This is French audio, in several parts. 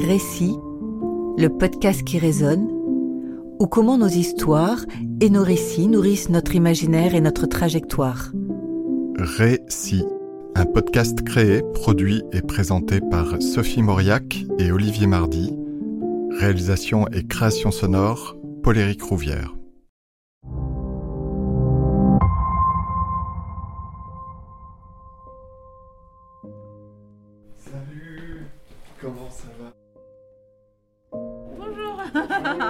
Récit, le podcast qui résonne, ou comment nos histoires et nos récits nourrissent notre imaginaire et notre trajectoire. Récit, un podcast créé, produit et présenté par Sophie Mauriac et Olivier Mardy. Réalisation et création sonore, Paul-Éric Rouvière.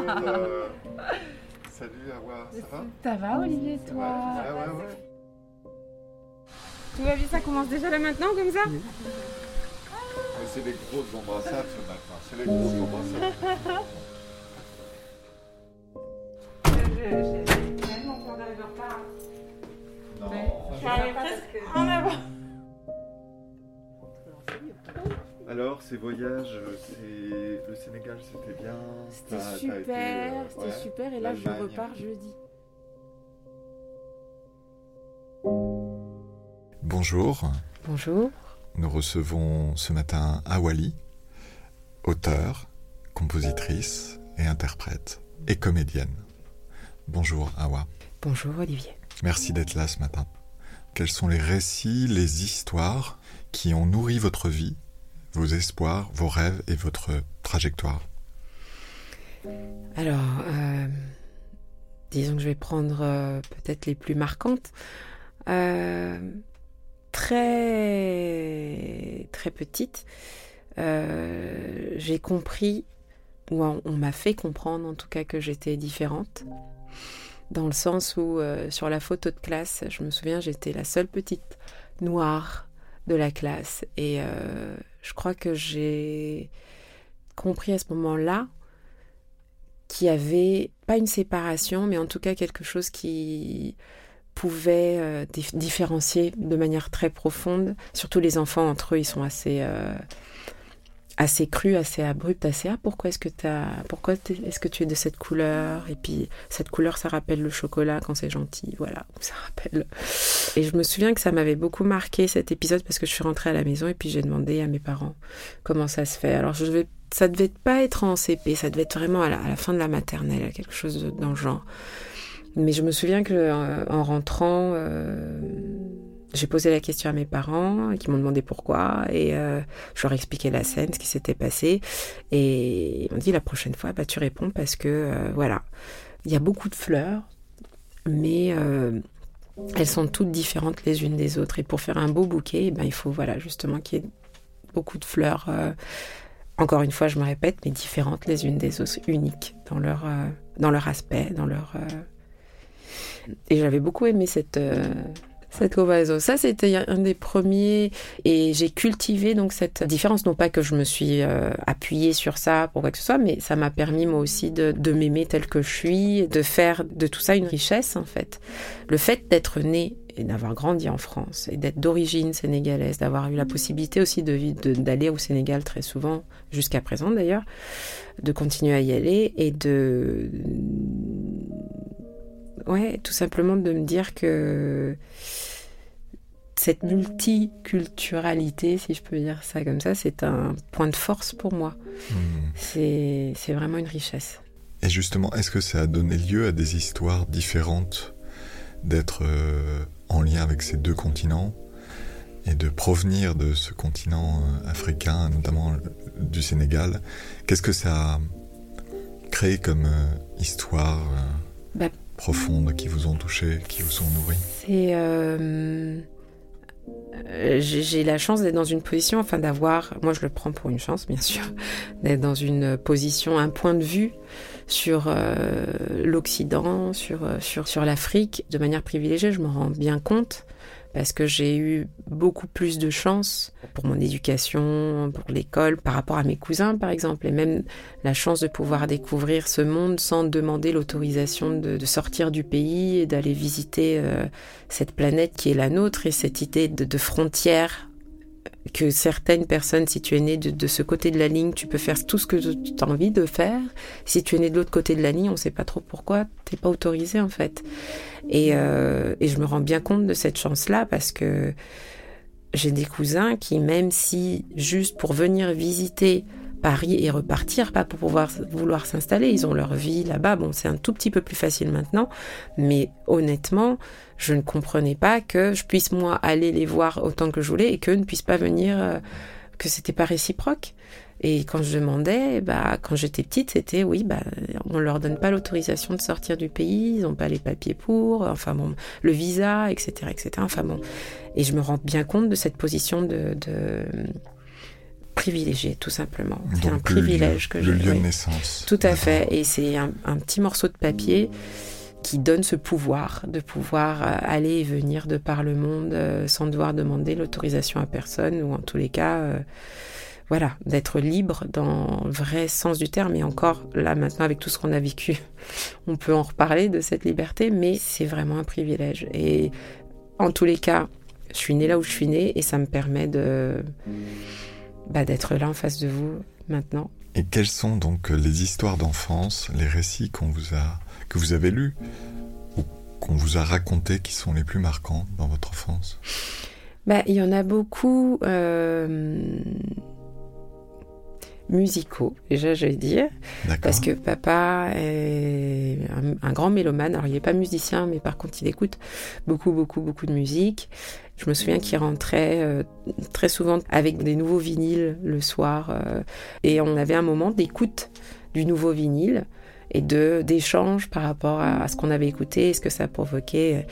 Euh, Salut Awa, ça va? Ça va Olivier, toi? va Ouais, ouais, ouais. Tout va bien, ça commence déjà là maintenant comme ça? C'est les grosses embrassades ce matin, c'est les grosses embrassades. J'ai tellement peur d'arriver en retard. Non, J'arrive presque en avant. Alors, ces voyages, euh, le Sénégal, c'était bien. C'était super, euh, c'était ouais, super et là je repars jeudi. Bonjour, Bonjour. nous recevons ce matin Awali, auteure, compositrice et interprète et comédienne. Bonjour Awa, Bonjour Olivier. merci d'être là ce matin. Quels sont les récits, les histoires qui ont nourri votre vie, vos espoirs, vos rêves et votre trajectoire Alors, euh, disons que je vais prendre euh, peut-être les plus marquantes. Euh, très, très petite, j'ai compris, ou on, m'a fait comprendre en tout cas que j'étais différente. Dans le sens où, sur la photo de classe, je me souviens, j'étais la seule petite noire de la classe. Et euh, je crois que j'ai compris à ce moment-là qu'il y avait pas une séparation, mais en tout cas quelque chose qui pouvait euh, dif- différencier de manière très profonde. Surtout les enfants entre eux, ils sont assez euh, assez crus, assez abrupts, assez ah pourquoi est-ce que t'as pourquoi est-ce que tu es de cette couleur? Et puis cette couleur ça rappelle le chocolat quand c'est gentil, voilà ça rappelle. Et je me souviens que ça m'avait beaucoup marqué cet épisode parce que je suis rentrée à la maison et puis j'ai demandé à mes parents comment ça se fait. Alors je vais ça devait pas être en CP, ça devait être vraiment à la, fin de la maternelle, quelque chose dans le genre. Mais je me souviens que euh, en rentrant, euh, j'ai posé la question à mes parents qui m'ont demandé pourquoi et euh, je leur ai expliqué la scène, ce qui s'était passé et ils m'ont dit la prochaine fois, bah tu réponds parce que euh, voilà, il y a beaucoup de fleurs, mais euh, elles sont toutes différentes les unes des autres et pour faire un beau bouquet, eh ben, il faut voilà justement qu'il y ait beaucoup de fleurs. encore une fois, je me répète, mais différentes les unes des autres, uniques dans leur, dans leur aspect, dans leur. Et j'avais beaucoup aimé cette. Cette comparaison. Ça, c'était un des premiers. Et j'ai cultivé donc cette différence. Non pas que je me suis euh, appuyée sur ça pour quoi que ce soit, mais ça m'a permis moi aussi de, m'aimer tel que je suis, de faire de tout ça une richesse en fait. Le fait d'être né et d'avoir grandi en France et d'être d'origine sénégalaise, d'avoir eu la possibilité aussi de- d'aller au Sénégal très souvent, jusqu'à présent d'ailleurs, de continuer à y aller et de. Ouais, tout simplement de me dire que cette multiculturalité, si je peux dire ça comme ça, c'est un point de force pour moi. Hmm. C'est vraiment une richesse. Et justement, est-ce que ça a donné lieu à des histoires différentes d'être euh, en lien avec ces deux continents et de provenir de ce continent euh, africain, notamment euh, du Sénégal? Qu'est-ce que ça a créé comme euh, histoire Bah- profonde qui vous ont touché, qui vous sont nourries C'est. euh, euh, J'ai la chance d'être dans une position, enfin d'avoir, moi je le prends pour une chance bien sûr, d'être dans une position, un point de vue sur euh, l'Occident, sur, sur, sur l'Afrique, de manière privilégiée, je m'en rends bien compte, parce que j'ai eu beaucoup plus de chance pour mon éducation, pour l'école, par rapport à mes cousins par exemple, et même la chance de pouvoir découvrir ce monde sans demander l'autorisation de, sortir du pays et d'aller visiter euh, cette planète qui est la nôtre et cette idée de, de frontières que certaines personnes, si tu es né de, ce côté de la ligne, tu peux faire tout ce que tu as envie de faire. Si tu es né de l'autre côté de la ligne, on ne sait pas trop pourquoi, t'es pas autorisé en fait. Et, euh, et je me rends bien compte de cette chance-là parce que j'ai des cousins qui, même si juste pour venir visiter Paris et repartir, pas pour pouvoir vouloir s'installer. Ils ont leur vie là-bas. Bon, c'est un tout petit peu plus facile maintenant, mais honnêtement, je ne comprenais pas que je puisse moi aller les voir autant que je voulais et qu'eux ne puissent pas venir, euh, que c'était pas réciproque. Et quand je demandais, bah, quand j'étais petite, c'était oui, bah, on leur donne pas l'autorisation de sortir du pays, ils n'ont pas les papiers pour, enfin bon, le visa, etc., etc. Enfin bon, et je me rends bien compte de cette position de, de privilégié, tout simplement. C'est un privilège que j'ai. Le lieu de naissance. Tout à fait. Et c'est un, petit morceau de papier qui donne ce pouvoir de pouvoir euh, aller et venir de par le monde euh, sans devoir demander l'autorisation à personne ou en tous les cas euh, voilà, d'être libre dans le vrai sens du terme. Et encore, là, maintenant, avec tout ce qu'on a vécu, on peut en reparler de cette liberté, mais c'est vraiment un privilège. Et en tous les cas, je suis née là où je suis née et ça me permet de, bah, d'être là en face de vous maintenant. Et quelles sont donc les histoires d'enfance, les récits qu'on vous a, que vous avez lus ou qu'on vous a racontés qui sont les plus marquants dans votre enfance? Bah, Il y en a beaucoup. Euh musicaux, déjà je vais dire. Parce que papa est un, grand mélomane. Alors il n'est pas musicien, mais par contre il écoute beaucoup, beaucoup, beaucoup de musique. Je me souviens qu'il rentrait euh, très souvent avec des nouveaux vinyles le soir. Euh, et on avait un moment d'écoute du nouveau vinyle et de d'échange par rapport à, ce qu'on avait écouté et ce que ça provoquait.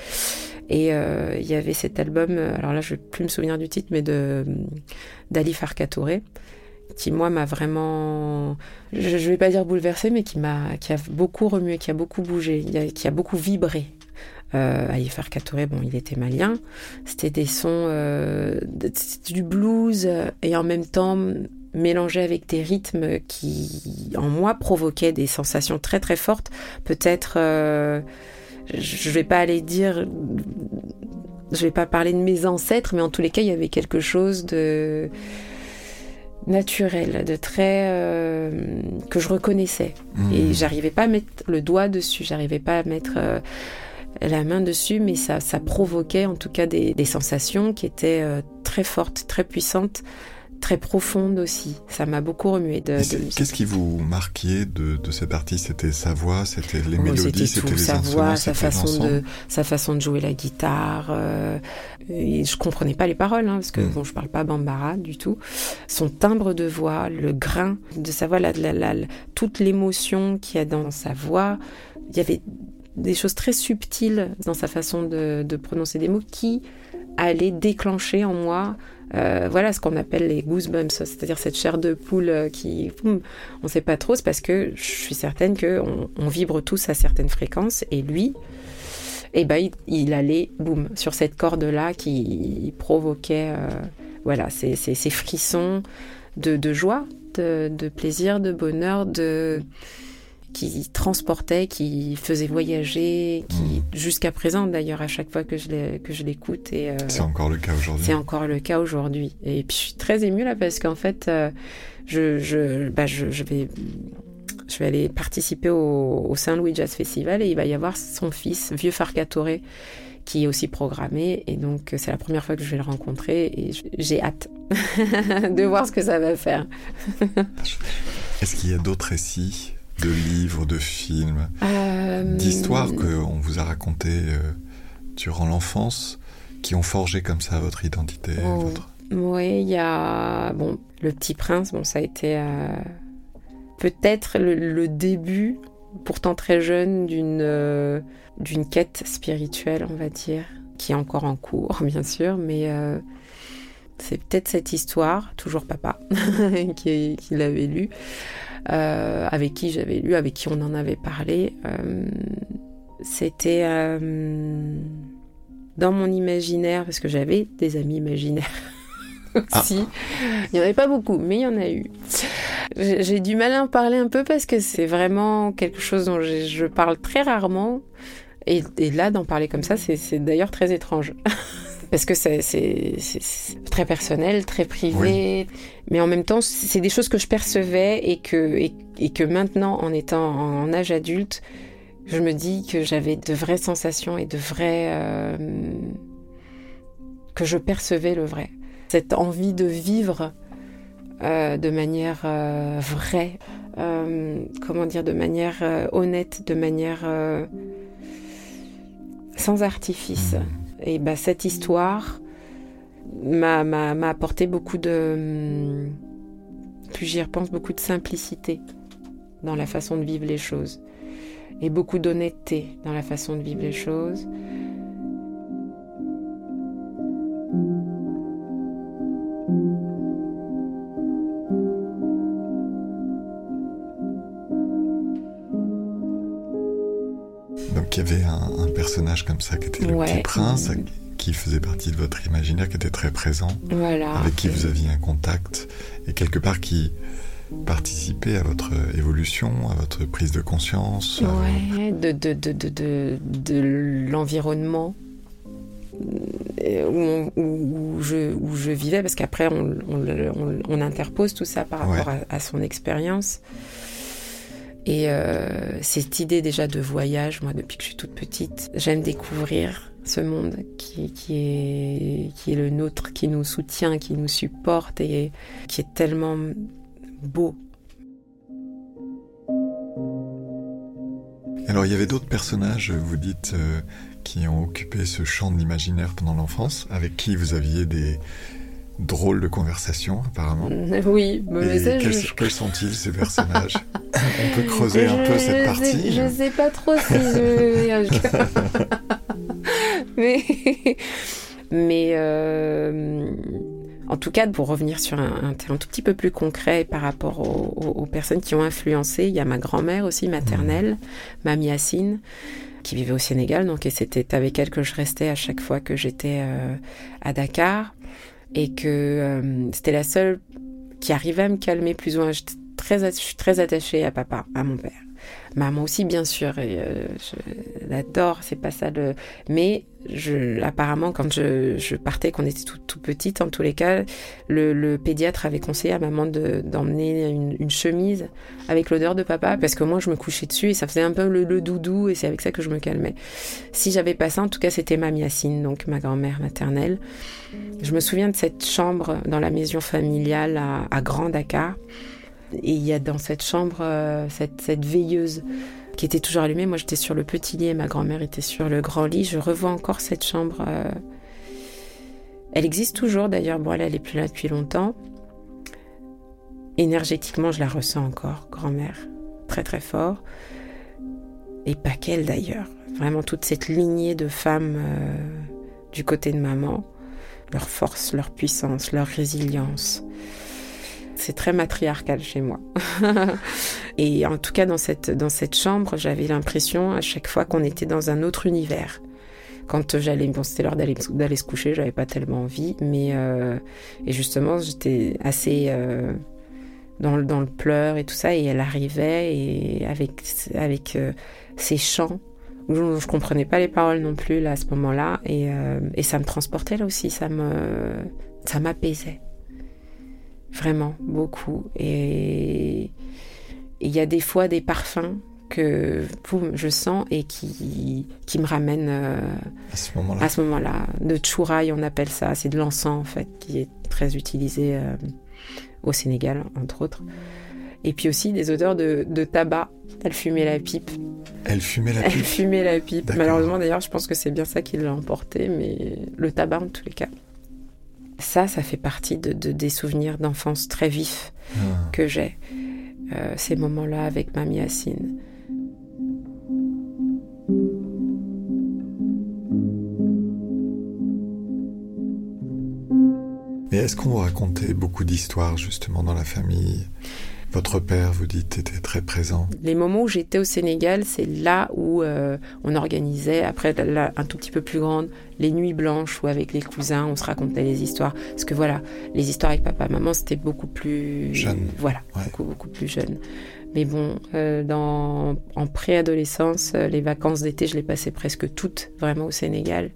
Et euh, il y avait cet album, alors là je ne vais plus me souvenir du titre, mais de d'Ali Farka qui moi m'a vraiment, je, ne vais pas dire bouleversé, mais qui m'a, qui a beaucoup remué, qui a beaucoup bougé, qui a beaucoup vibré. Euh, Aïfar Katouré, bon, il était malien. C'était des sons, euh, du blues et en même temps mélangé avec des rythmes qui, en moi, provoquaient des sensations très très fortes. Peut-être, euh, je vais pas aller dire, je vais pas parler de mes ancêtres, mais en tous les cas, il y avait quelque chose de naturel, de très euh, que je reconnaissais. Mmh. Et j'arrivais pas à mettre le doigt dessus, j'arrivais pas à mettre euh, la main dessus, mais ça, ça provoquait en tout cas des, des sensations qui étaient euh, très fortes, très puissantes très profonde aussi. Ça m'a beaucoup remué. De, Qu'est-ce qui vous marquait de, de cet artiste? C'était sa voix, c'était les oh, mélodies, c'était les sa voix, sa façon de sa façon de jouer la guitare. Euh, et je comprenais pas les paroles hein, parce que mm. bon, je parle pas bambara du tout. Son timbre de voix, le grain de sa voix, la, la, la, toute l'émotion qu'il y a dans sa voix. Il y avait des choses très subtiles dans sa façon de, de prononcer des mots qui allaient déclencher en moi euh, voilà ce qu'on appelle les goosebumps, c'est-à-dire cette chair de poule euh, qui, on ne sait pas trop, c'est parce que je suis certaine qu'on on vibre tous à certaines fréquences et lui, eh ben, il, allait, boum, sur cette corde-là qui provoquait euh, voilà, ces, ces, frissons de, joie, de, de, plaisir, de bonheur, de qui transportait, qui faisait voyager, qui hmm. jusqu'à présent d'ailleurs à chaque fois que je que je l'écoute et euh, c'est encore le cas aujourd'hui. C'est encore le cas aujourd'hui. Et puis je suis très émue là parce qu'en fait euh, je je, bah, je je vais je vais aller participer au, au Saint-Louis Jazz Festival et il va y avoir son fils, vieux Farcatore, qui est aussi programmé. Et donc, c'est la première fois que je vais le rencontrer et j'ai hâte de voir ce que ça va faire. Est-ce qu'il y a d'autres récits de livres, de films, euh, d'histoires qu'on vous a racontées euh, durant l'enfance qui ont forgé comme ça votre identité oh, Oui, il y a bon, Le Petit Prince, bon, ça a été euh, peut-être le, début, pourtant très jeune, d'une d'une quête spirituelle, on va dire, qui est encore en cours, bien sûr, mais c'est peut-être cette histoire, toujours papa, qui, qui l'avait lu, euh, avec qui j'avais lu, avec qui on en avait parlé. Euh, c'était euh, dans mon imaginaire, parce que j'avais des amis imaginaires. aussi. Ah. Il n'y en avait pas beaucoup, mais il y en a eu. J'ai du mal à en parler un peu parce que c'est vraiment quelque chose dont je parle très rarement. Et, et là, d'en parler comme ça, c'est d'ailleurs très étrange. parce que c'est très personnel, très privé, mais en même temps, c'est des choses que je percevais et que, et, que maintenant, en étant en âge adulte, je me dis que j'avais de vraies sensations et de vraies... Euh, que je percevais le vrai. Cette envie de vivre de manière vraie, comment dire, de manière honnête, de manière sans artifice. Et bah, cette histoire m'a apporté beaucoup de, plus j'y repense, beaucoup de simplicité dans la façon de vivre les choses et beaucoup d'honnêteté dans la façon de vivre les choses. Donc il y avait un, personnage comme ça qui était le petit prince, qui faisait partie de votre imaginaire, qui était très présent, avec qui vous aviez un contact, et quelque part qui participait à votre évolution, à votre prise de conscience Ouais, de, de, de, de, de l'environnement euh, où, je, où je vivais, parce qu'après on, on, on, interpose tout ça par rapport à, son expérience. Et euh, cette idée déjà de voyage, moi depuis que je suis toute petite, j'aime découvrir ce monde qui, est, qui est le nôtre, qui nous soutient, qui nous supporte et qui est tellement beau. Alors il y avait d'autres personnages, vous dites, euh, qui ont occupé ce champ de l'imaginaire pendant l'enfance, avec qui vous aviez des drôles de conversations apparemment. Oui, mais quels, sont-ils ces personnages On peut creuser un peu cette partie. Je ne sais pas trop si je... mais mais euh, en tout cas, pour revenir sur un, terrain tout petit peu plus concret par rapport aux, personnes qui ont influencé, il y a ma grand-mère aussi maternelle, mmh. Mamie Yassine, qui vivait au Sénégal, donc et c'était avec elle que je restais à chaque fois que j'étais euh, à Dakar, et que euh, c'était la seule qui arrivait à me calmer plus ou moins. Je suis très attachée à papa, à mon père. Maman aussi, bien sûr, euh, je l'adore, c'est pas ça le. Mais apparemment, quand je, partais, qu'on était tout, petite, en tous les cas, le, pédiatre avait conseillé à maman d'emmener une, chemise avec l'odeur de papa, parce que moi, je me couchais dessus et ça faisait un peu le, doudou, et c'est avec ça que je me calmais. Si j'avais pas ça, en tout cas, c'était ma Yacine, donc ma grand-mère maternelle. Je me souviens de cette chambre dans la maison familiale à, à Grand Dakar. Et il y a dans cette chambre euh, cette, cette, veilleuse qui était toujours allumée. Moi, j'étais sur le petit lit et ma grand-mère était sur le grand lit. Je revois encore cette chambre. Euh, elle existe toujours d'ailleurs. Bon, elle, elle est plus là depuis longtemps. Énergétiquement, je la ressens encore, grand-mère. Très, très fort. Et pas qu'elle d'ailleurs. Vraiment toute cette lignée de femmes euh, du côté de maman. Leur force, leur puissance, leur résilience c'est très matriarcal chez moi. et en tout cas, dans cette, dans cette chambre, j'avais l'impression à chaque fois qu'on était dans un autre univers. Quand j'allais, bon, c'était l'heure d'aller, se coucher, j'avais pas tellement envie, mais euh, et justement, j'étais assez euh, dans, le, dans le pleur et tout ça, et elle arrivait et avec avec euh, ses chants je, je, comprenais pas les paroles non plus là à ce moment-là, et, et ça me transportait là aussi, ça m'apaisait. Vraiment, beaucoup. Et il y a des fois des parfums que je sens et qui, qui me ramènent euh, à ce moment-là. de chouraï, on appelle ça. C'est de l'encens, en fait, qui est très utilisé euh, au Sénégal, entre autres. Et puis aussi des odeurs de, de tabac. Elle fumait la pipe. Elle fumait la pipe Elle fumait la pipe. Malheureusement, d'ailleurs, je pense que c'est bien ça qui l'a emporté, mais le tabac, en tous les cas. Ça, ça fait partie de, des souvenirs d'enfance très vifs ah. que j'ai. Euh, ces moments-là avec Mamie Yacine. Mais est-ce qu'on vous racontait beaucoup d'histoires justement dans la famille? Votre père, vous dites, était très présent. Les moments où j'étais au Sénégal, c'est là où euh, on organisait, après un tout petit peu plus grande, les nuits blanches où avec les cousins, on se racontait les histoires. Parce que voilà, les histoires avec papa, maman, c'était beaucoup plus... Jeune. Voilà, beaucoup, beaucoup plus jeune. Mais bon, euh, dans, en préadolescence, euh, les vacances d'été, je les passais presque toutes vraiment au Sénégal.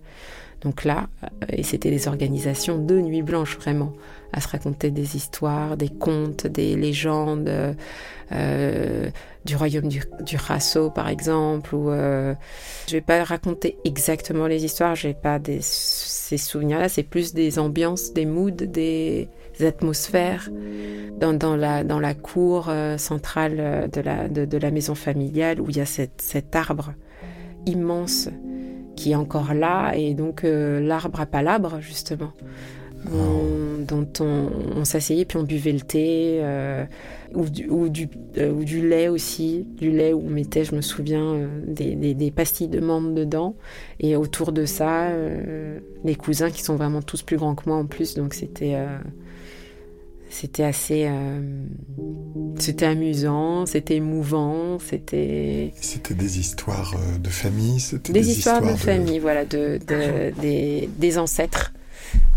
Donc là, euh, et c'était des organisations de nuit blanche vraiment, à se raconter des histoires, des contes, des légendes euh, du royaume du, du par exemple. Ou euh, je vais pas raconter exactement les histoires, j'ai pas des, ces souvenirs-là. C'est plus des ambiances, des moods, des atmosphères dans, dans, la, dans la cour euh, centrale de la, de, de, la maison familiale où il y a cet arbre immense qui est encore là, et donc euh, l'arbre à palabre, justement, dont on, s'asseyait puis on buvait le thé, euh, ou, du, ou, du, euh, ou, du, lait aussi, du lait où on mettait, je me souviens, des, des, des, pastilles de menthe dedans, et autour de ça, les cousins qui sont vraiment tous plus grands que moi en plus, donc c'était c'était assez euh, c'était amusant c'était émouvant c'était c'était des histoires euh, de famille c'était des, histoires, de, famille voilà de, des, des, ancêtres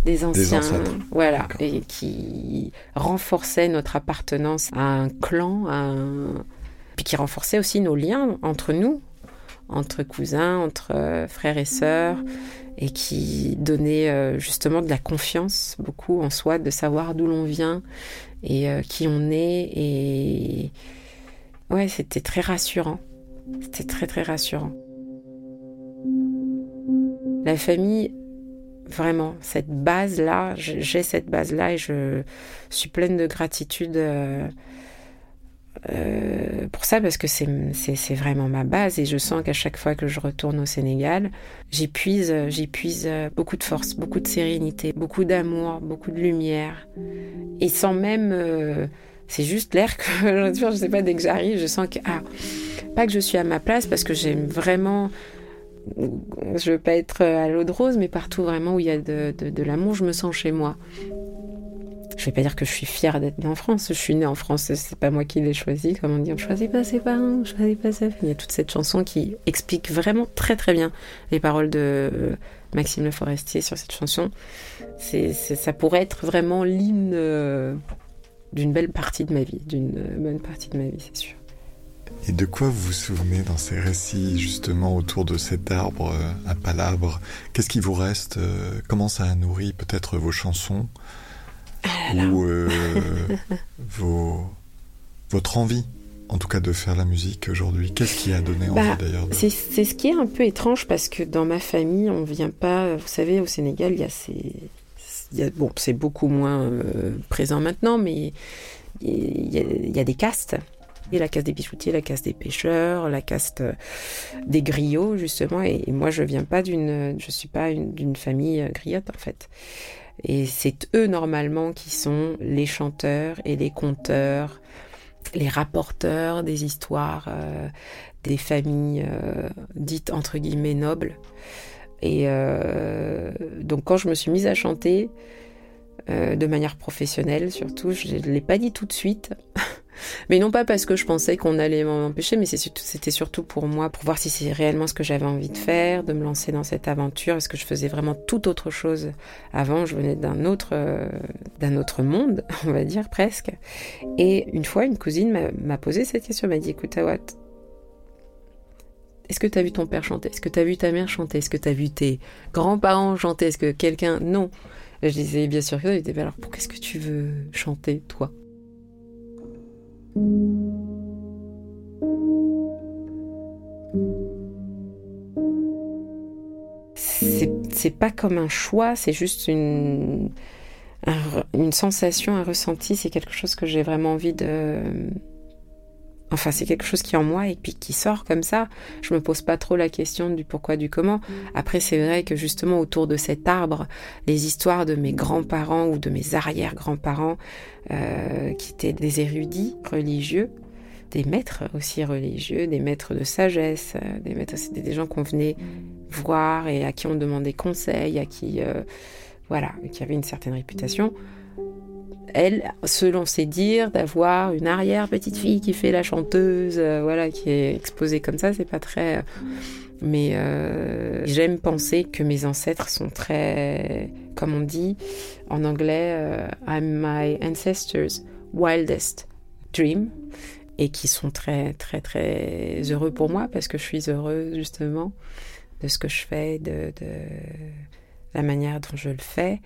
des anciens voilà et qui renforçaient notre appartenance à un clan à un... puis qui renforçaient aussi nos liens entre nous entre cousins entre euh, frères et sœurs et qui donnait euh, justement de la confiance beaucoup en soi, de savoir d'où l'on vient et euh, qui on est. Et ouais, c'était très rassurant. C'était très très rassurant. La famille, vraiment, cette base-là, j'ai cette base-là et je suis pleine de gratitude. Euh, pour ça parce que c'est vraiment ma base et je sens qu'à chaque fois que je retourne au Sénégal, j'y puise, puise beaucoup de force, beaucoup de sérénité, beaucoup d'amour, beaucoup de lumière. Et sans même... Euh, c'est juste l'air que je sais pas, dès que j'arrive, je sens que... Ah, pas que je suis à ma place parce que j'aime vraiment... Je veux pas être à l'eau de rose, mais partout vraiment où il y a de, de l'amour, je me sens chez moi. Je vais pas dire que je suis fière d'être née en France. Je suis née en France, c'est pas moi qui l'ai choisi. Comme on dit, on choisit pas ses parents, on choisit pas sa Il y a toute cette chanson qui explique vraiment très très bien les paroles de Maxime Le Forestier sur cette chanson. C'est, ça pourrait être vraiment l'hymne euh, d'une belle partie de ma vie, d'une bonne partie de ma vie, c'est sûr. Et de quoi vous vous souvenez dans ces récits, justement, autour de cet arbre euh, à palabres Qu'est-ce qui vous reste? Euh, Comment ça a nourri peut-être vos chansons? Ah ou euh, vos, votre envie en tout cas de faire la musique aujourd'hui Qu'est-ce qui a donné envie bah, d'ailleurs C'est ce qui est un peu étrange parce que dans ma famille, on vient pas. Vous savez, au Sénégal, il y a ces. Il y a, bon, c'est beaucoup moins euh, présent maintenant, mais il y, a, il y, a, des castes. Et la caste des bijoutiers, la caste des pêcheurs, la caste euh, des griots, justement. Et, moi, je viens pas d'une. Je suis pas d'une famille griotte, en fait. Et c'est eux normalement qui sont les chanteurs et les conteurs, les rapporteurs des histoires euh, des familles euh, dites entre guillemets nobles. Et euh, donc quand je me suis mise à chanter, de manière professionnelle surtout, je ne l'ai pas dit tout de suite. Mais non pas parce que je pensais qu'on allait m'empêcher, mais c'était surtout pour moi, pour voir si c'est réellement ce que j'avais envie de faire, de me lancer dans cette aventure, parce que je faisais vraiment tout autre chose avant? Je venais d'un autre, euh, monde, on va dire presque. Et une fois, une cousine m'a posé cette question, m'a dit, écoute, Awat, est-ce que tu as vu ton père chanter? Est-ce que tu as vu ta mère chanter? Est-ce que tu as vu tes grands-parents chanter? Est-ce que quelqu'un... Non. Je disais, bien sûr que non. Était, alors, pourquoi est-ce que tu veux chanter, toi? C'est pas comme un choix, c'est juste une, une sensation, un ressenti, c'est quelque chose que j'ai vraiment envie de... Enfin, c'est quelque chose qui est en moi et puis qui sort comme ça. Je me pose pas trop la question du pourquoi, du comment. Après, c'est vrai que justement autour de cet arbre, les histoires de mes grands-parents ou de mes arrière-grands-parents, euh, qui étaient des érudits religieux, des maîtres aussi religieux, des maîtres de sagesse, euh, des maîtres, c'était des gens qu'on venait voir et à qui on demandait conseil, à qui, euh, voilà, qui avaient une certaine réputation. Elle, selon ses dires, d'avoir une arrière petite fille qui fait la chanteuse, euh, voilà, qui est exposée comme ça, c'est pas très. mais j'aime penser que mes ancêtres sont très, comme on dit en anglais, I'm my ancestors' wildest dream et qui sont très très très heureux pour moi parce que je suis heureuse justement de ce que je fais, de, de, la manière dont je le fais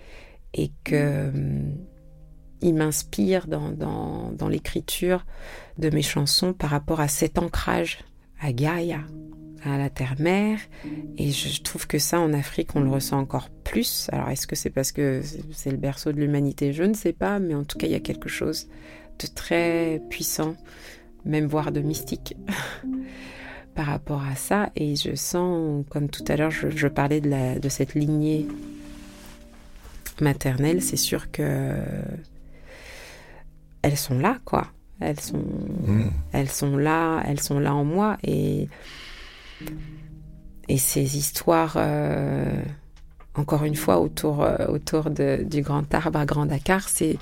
et que il m'inspire dans, dans, l'écriture de mes chansons par rapport à cet ancrage à Gaïa, à la terre-mère. Et je trouve que ça, en Afrique, on le ressent encore plus. Alors, est-ce que c'est parce que c'est le berceau de l'humanité? Je ne sais pas, mais en tout cas, il y a quelque chose de très puissant, même voire de mystique. par rapport à ça et je sens, comme tout à l'heure, je, parlais de, la, de cette lignée maternelle, c'est sûr que elles sont là, quoi. Elles sont, mmh. elles sont là, elles sont là en moi et et ces histoires, euh, encore une fois, autour, euh, autour de, du grand arbre à Grand Dakar, c'est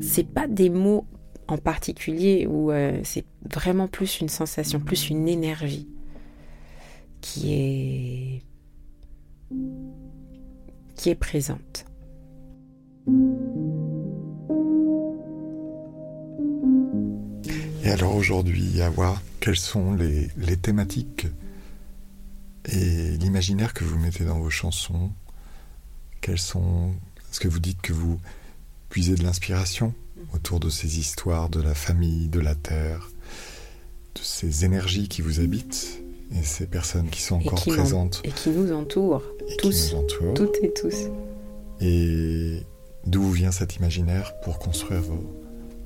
c'est pas des mots en particulier où euh, c'est vraiment plus une sensation, plus une énergie qui est qui est présente. Alors aujourd'hui, à voir quelles sont les, les thématiques et l'imaginaire que vous mettez dans vos chansons, quels sont. Est-ce que vous dites que vous puisez de l'inspiration autour de ces histoires de la famille, de la terre, de ces énergies qui vous habitent et ces personnes qui sont encore présentes et qui nous entourent, tous, toutes et tous. Et d'où vient cet imaginaire pour construire vos,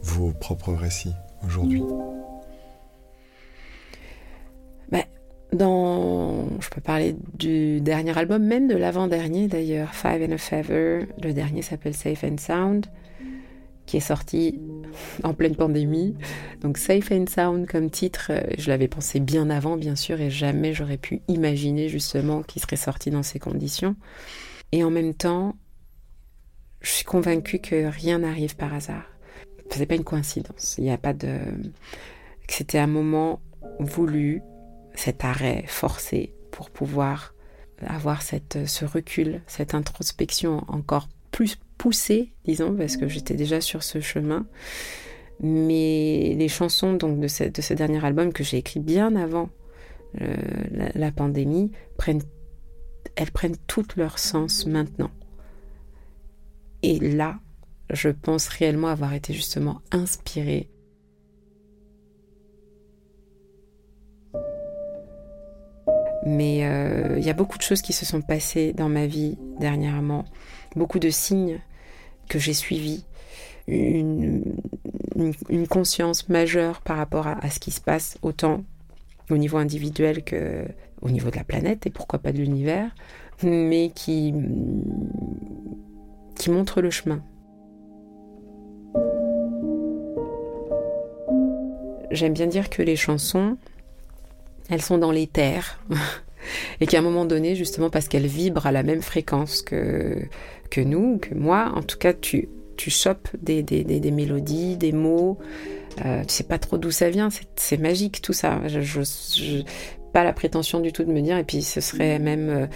vos propres récits? Aujourd'hui Dans, je peux parler du dernier album, même de l'avant-dernier d'ailleurs, Five and a Feather. Le dernier s'appelle Safe and Sound, qui est sorti en pleine pandémie. Donc Safe and Sound comme titre, euh, je l'avais pensé bien avant, bien sûr, et jamais j'aurais pu imaginer justement qu'il serait sorti dans ces conditions. Et en même temps, je suis convaincue que rien n'arrive par hasard. C'est pas une coïncidence. Il n'y a pas de. C'était un moment voulu, cet arrêt forcé pour pouvoir avoir cette, ce recul, cette introspection encore plus poussée, disons, parce que j'étais déjà sur ce chemin. Mais les chansons donc de ce, de ce dernier album que j'ai écrit bien avant euh, la, pandémie prennent, elles prennent tout leur sens maintenant. Et là, je pense réellement avoir été justement inspirée. Mais euh, il y a beaucoup de choses qui se sont passées dans ma vie dernièrement, beaucoup de signes que j'ai suivis, une, conscience majeure par rapport à, ce qui se passe, autant au niveau individuel que au niveau de la planète et pourquoi pas de l'univers, mais qui montre le chemin. J'aime bien dire que les chansons, elles sont dans les terres. et qu'à un moment donné, justement parce qu'elles vibrent à la même fréquence que, que nous, que moi, en tout cas, tu, tu chopes des, des, des, mélodies, des mots. Euh, tu sais pas trop d'où ça vient, c'est magique tout ça. Je, je, pas la prétention du tout de me dire, et puis ce serait même. Euh,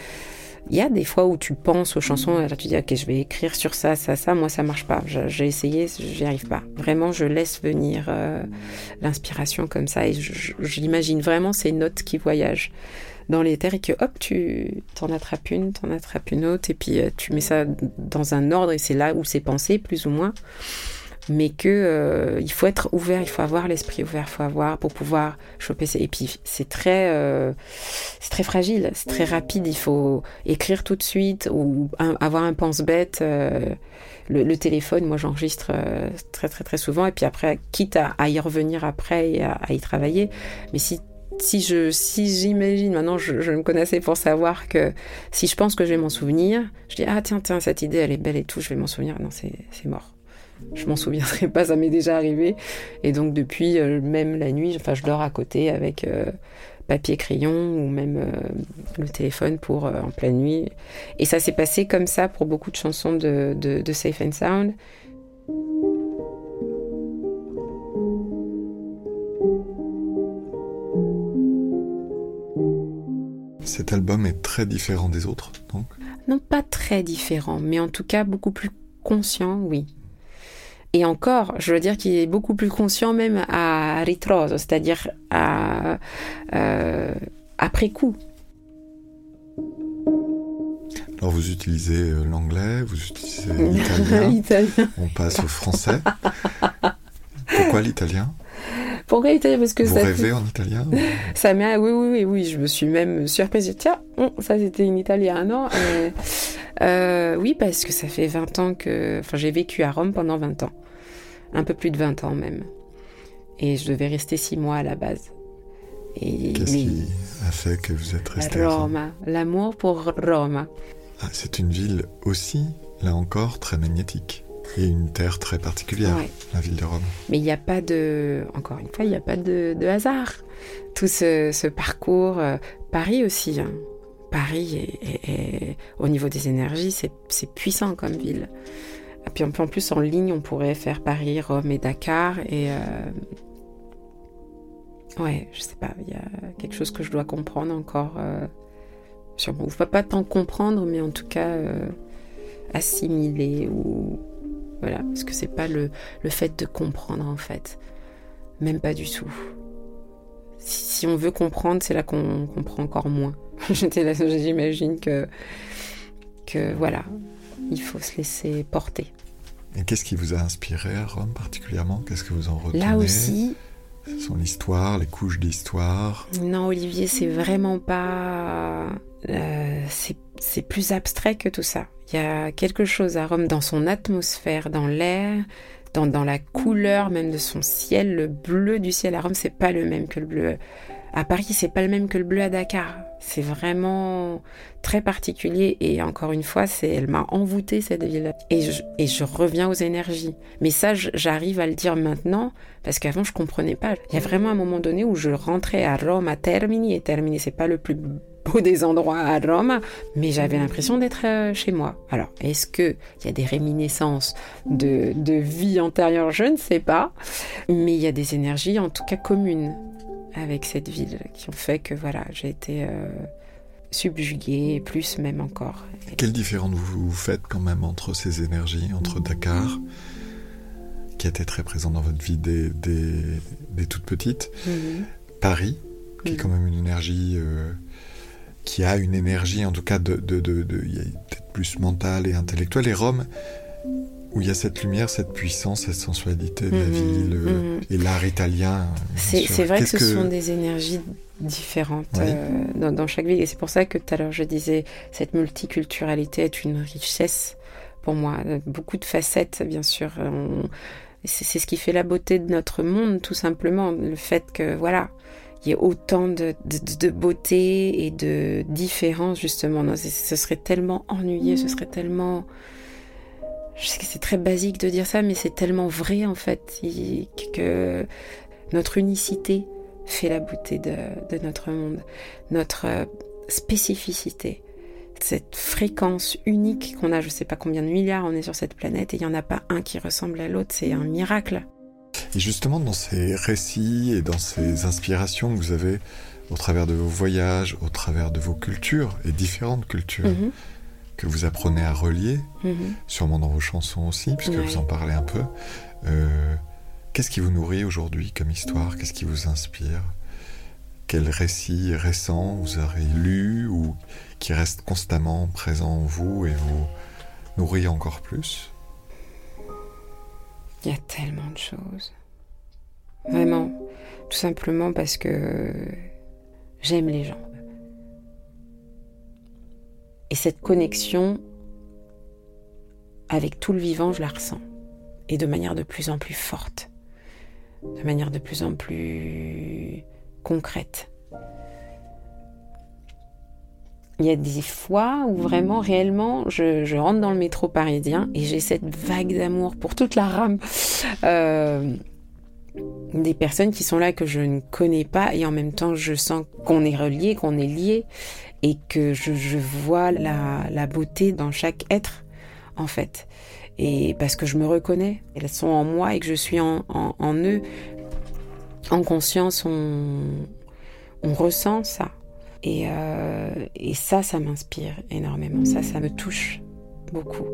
il y a des fois où tu penses aux chansons, et tu dis ok je vais écrire sur ça, ça, ça. Moi ça marche pas. J'ai essayé, j'y arrive pas. Vraiment je laisse venir euh, l'inspiration comme ça et j'imagine vraiment ces notes qui voyagent dans les terres et que hop tu t'en attrapes une, t'en attrapes une autre et puis euh, tu mets ça dans un ordre et c'est là où c'est pensé plus ou moins mais que euh, il faut être ouvert, il faut avoir l'esprit ouvert, il faut avoir pour pouvoir choper. Et puis c'est très, euh, c'est très fragile, c'est très rapide. Il faut écrire tout de suite ou avoir un pense-bête. Euh, le, téléphone, moi j'enregistre très très très souvent et puis après, quitte à, y revenir après et à, y travailler. Mais si si je si j'imagine maintenant je, je, me connaissais pour savoir que si je pense que je vais m'en souvenir je dis ah tiens tiens cette idée elle est belle et tout je vais m'en souvenir non c'est mort je m'en souviendrai pas, ça m'est déjà arrivé. Et donc depuis, euh, même la nuit, enfin, je dors à côté avec euh, papier crayon ou même euh, le téléphone pour en pleine nuit. Et ça s'est passé comme ça pour beaucoup de chansons de, de, Safe and Sound. Cet album est très différent des autres, donc? Non, pas très différent, mais en tout cas beaucoup plus conscient, oui. Et encore, je veux dire qu'il est beaucoup plus conscient même à ritroso, c'est-à-dire à, euh, après coup. Alors vous utilisez euh, l'anglais, vous utilisez l'italien, L'italien. on passe au français. Pourquoi l'italien? Pourquoi l'italien Parce que Vous ça, rêvez en italien ou- ça m'a. Oui, oui, oui, oui. Je me suis même surprise. Tiens, ça c'était une italiano. Euh, euh, oui, parce que ça fait 20 ans que. Enfin, j'ai vécu à Rome pendant 20 ans. Un peu plus de 20 ans même. Et je devais rester 6 mois à la base. Qu'est-ce mais- qui a fait que vous êtes resté à Rome Roma. L'amour pour Roma. Ah, C'est une ville aussi, là encore, très magnétique. Et une terre très particulière, Ouais. la ville de Rome. Mais il n'y a pas de, encore une fois, il n'y a pas de, de hasard. Tout ce, ce parcours, euh, Paris aussi. hein. Paris, est, est- est- au niveau des énergies, c'est puissant comme ville. Et puis en en plus, en ligne, on pourrait faire Paris, Rome et Dakar. Et euh, ouais, je sais pas, il y a quelque chose que je dois comprendre encore. Euh, sûrement, ou pas, pas tant comprendre, mais en tout cas euh, assimiler ou voilà, parce que c'est pas le, le fait de comprendre en fait. Même pas du tout. Si, si on veut comprendre, c'est là qu'on comprend encore moins. J'imagine que, que voilà, il faut se laisser porter. Et qu'est-ce qui vous a inspiré à Rome particulièrement? Qu'est-ce que vous en retenez? Là aussi, Son histoire, les couches d'histoire. non Olivier, c'est vraiment pas, euh, c'est plus abstrait que tout ça. Il y a quelque chose à Rome dans son atmosphère, dans l'air, dans, dans la couleur même de son ciel. Le bleu du ciel à Rome, c'est pas le même que le bleu à Paris, c'est pas le même que le bleu à Dakar. C'est vraiment très particulier et encore une fois, c'est elle m'a envoûté cette ville et je, et je reviens aux énergies. Mais ça, j'arrive à le dire maintenant parce qu'avant je comprenais pas. Il y a vraiment un moment donné où je rentrais à Rome à Termini et Termini c'est pas le plus beau des endroits à Rome, mais j'avais l'impression d'être euh, chez moi. Alors, est-ce que il y a des réminiscences de, de vie antérieure? Je ne sais pas, mais il y a des énergies en tout cas communes avec cette ville qui ont fait que voilà, j'ai été euh, subjuguée, et plus même encore. Quelle différence vous faites quand même entre ces énergies, entre Dakar, qui était très présent dans votre vie dès, dès, dès toute petite, Mhm. Paris, qui est Mhm. quand même une énergie, euh, qui a une énergie en tout cas de, peut-être plus mentale et intellectuelle, et Rome, où il y a cette lumière, cette puissance, cette sensualité de la Mhm, ville, euh, mhm. et l'art italien. C'est vrai que ce sont des énergies différentes Oui. euh, dans, dans chaque ville. Et c'est pour ça que tout à l'heure je disais, cette multiculturalité est une richesse pour moi. Euh, Beaucoup de facettes, bien sûr. On- C'est c'est ce qui fait la beauté de notre monde, tout simplement. Le fait que, voilà, il y ait autant de, beauté et de différence, justement. Non, ce serait tellement ennuyé, ce serait tellement... Je sais que c'est très basique de dire ça, mais c'est tellement vrai, en fait, que notre unicité fait la beauté de, de notre monde, notre euh, spécificité, cette fréquence unique qu'on a, je sais pas combien de milliards on est sur cette planète, et il n'y en a pas un qui ressemble à l'autre, c'est un miracle. Et justement, dans ces récits et dans ces inspirations que vous avez au travers de vos voyages, au travers de vos cultures et différentes cultures Mhm, que vous apprenez à relier, mhm. sûrement dans vos chansons aussi, puisque Ouais. vous en parlez un peu, euh, qu'est-ce qui vous nourrit aujourd'hui comme histoire? Qu'est-ce qui vous inspire? Quel récit récent vous avez lu ou qui reste constamment présent en vous et vous nourrit encore plus? Il y a tellement de choses. Vraiment, tout simplement parce que j'aime les gens. Et cette connexion avec tout le vivant, je la ressens. Et de manière de plus en plus forte. De manière de plus en plus concrète. Il y a des fois où vraiment, réellement, je, rentre dans le métro parisien et j'ai cette vague d'amour pour toute la rame euh, des personnes qui sont là que je ne connais pas et en même temps je sens qu'on est relié, qu'on est lié et que je, vois la, beauté dans chaque être en fait. Et parce que je me reconnais, elles sont en moi et que je suis en, eux. En conscience, on, on ressent ça. Et, euh, et ça, ça m'inspire énormément. Ça, ça me touche beaucoup.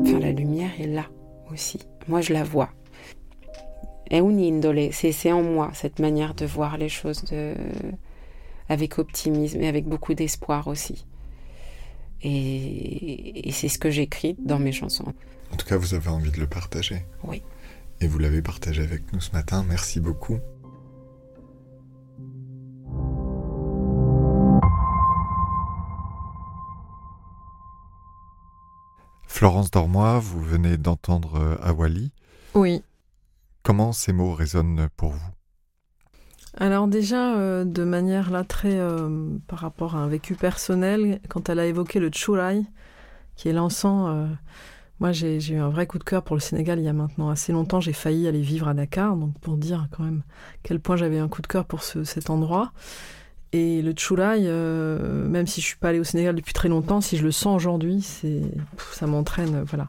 Enfin, la lumière est là aussi. Moi, je la vois. Et indole, c'est c'est en moi, cette manière de voir les choses, de, avec optimisme et avec beaucoup d'espoir aussi. Et, et c'est ce que j'écris dans mes chansons. En tout cas, vous avez envie de le partager. Oui. Et vous l'avez partagé avec nous ce matin. Merci beaucoup. Florence Dormois, vous venez d'entendre euh, Awali. Oui. Comment ces mots résonnent pour vous? Alors déjà, euh, de manière là très euh, par rapport à un vécu personnel, quand elle a évoqué le churai, qui est l'encens, moi j'ai eu un vrai coup de cœur pour le Sénégal il y a maintenant assez longtemps. J'ai failli aller vivre à Dakar, donc pour dire quand même quel point j'avais un coup de cœur pour cet endroit. Et le chulai, euh, même si je suis pas allée au Sénégal depuis très longtemps, si je le sens aujourd'hui, c'est ça m'entraîne, voilà.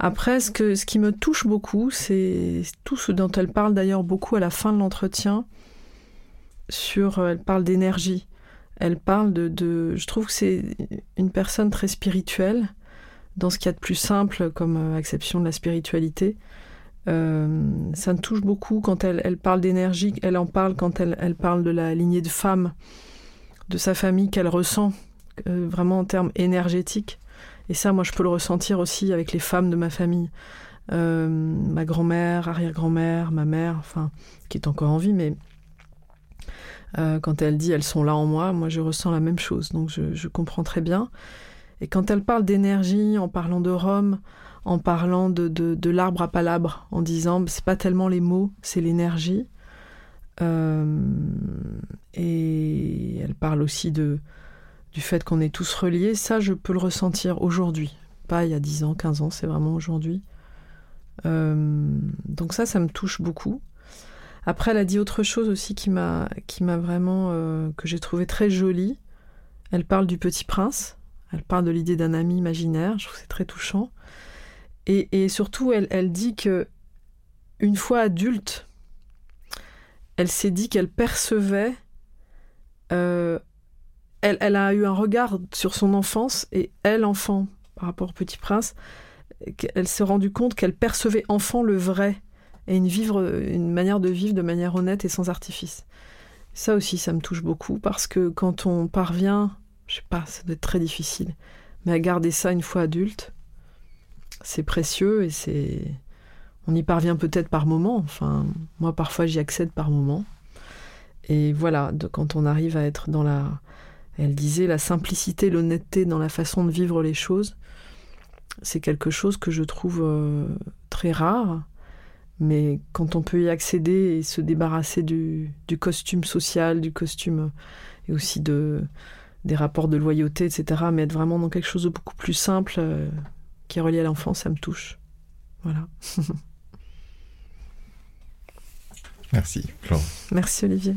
Après, ce, qui me touche beaucoup, c'est tout ce dont elle parle d'ailleurs beaucoup à la fin de l'entretien. Sur, euh, elle parle d'énergie. Elle parle de, je trouve que c'est une personne très spirituelle dans ce qu'il y a de plus simple comme euh, acception de la spiritualité. Euh, ça me touche beaucoup quand elle, parle d'énergie, elle en parle quand elle, parle de la lignée de femmes, de sa famille qu'elle ressent, euh, vraiment en termes énergétiques. Et ça, moi, je peux le ressentir aussi avec les femmes de ma famille. Euh, ma grand-mère, arrière-grand-mère, ma mère, enfin, qui est encore en vie, mais quand elle dit elles sont là en moi, moi, je ressens la même chose. Donc, je, je comprends très bien. Et quand elle parle d'énergie, en parlant de Rome, en parlant de, l'arbre à palabre, en disant c'est pas tellement les mots, c'est l'énergie. Euh, et elle parle aussi de, du fait qu'on est tous reliés. Ça, je peux le ressentir aujourd'hui. Pas il y a 10 ans, 15 ans, c'est vraiment aujourd'hui. Euh, donc ça, ça me touche beaucoup. Après, elle a dit autre chose aussi qui m'a, qui m'a vraiment, euh, que j'ai trouvé très jolie. Elle parle du petit prince. Elle parle de l'idée d'un ami imaginaire. Je trouve c'est très touchant. Et, surtout, elle, dit que une fois adulte, elle s'est dit qu'elle percevait. Euh, elle, a eu un regard sur son enfance et elle, enfant, par rapport au Petit Prince, elle s'est rendue compte qu'elle percevait enfant le vrai et une, manière de vivre de manière honnête et sans artifice. Ça aussi, ça me touche beaucoup parce que quand on parvient, je sais pas, ça doit être très difficile, mais à garder ça une fois adulte, c'est précieux et c'est. On y parvient peut-être par moment. Enfin, moi, parfois, j'y accède par moment. Et voilà, quand on arrive à être dans la. Elle disait la simplicité, l'honnêteté dans la façon de vivre les choses, c'est quelque chose que je trouve euh, très rare. Mais quand on peut y accéder et se débarrasser du, costume social, du costume et aussi de, des rapports de loyauté, etc., mais être vraiment dans quelque chose de beaucoup plus simple, euh, qui est relié à l'enfance, ça me touche. Voilà. Merci, Florent. Merci, Olivier.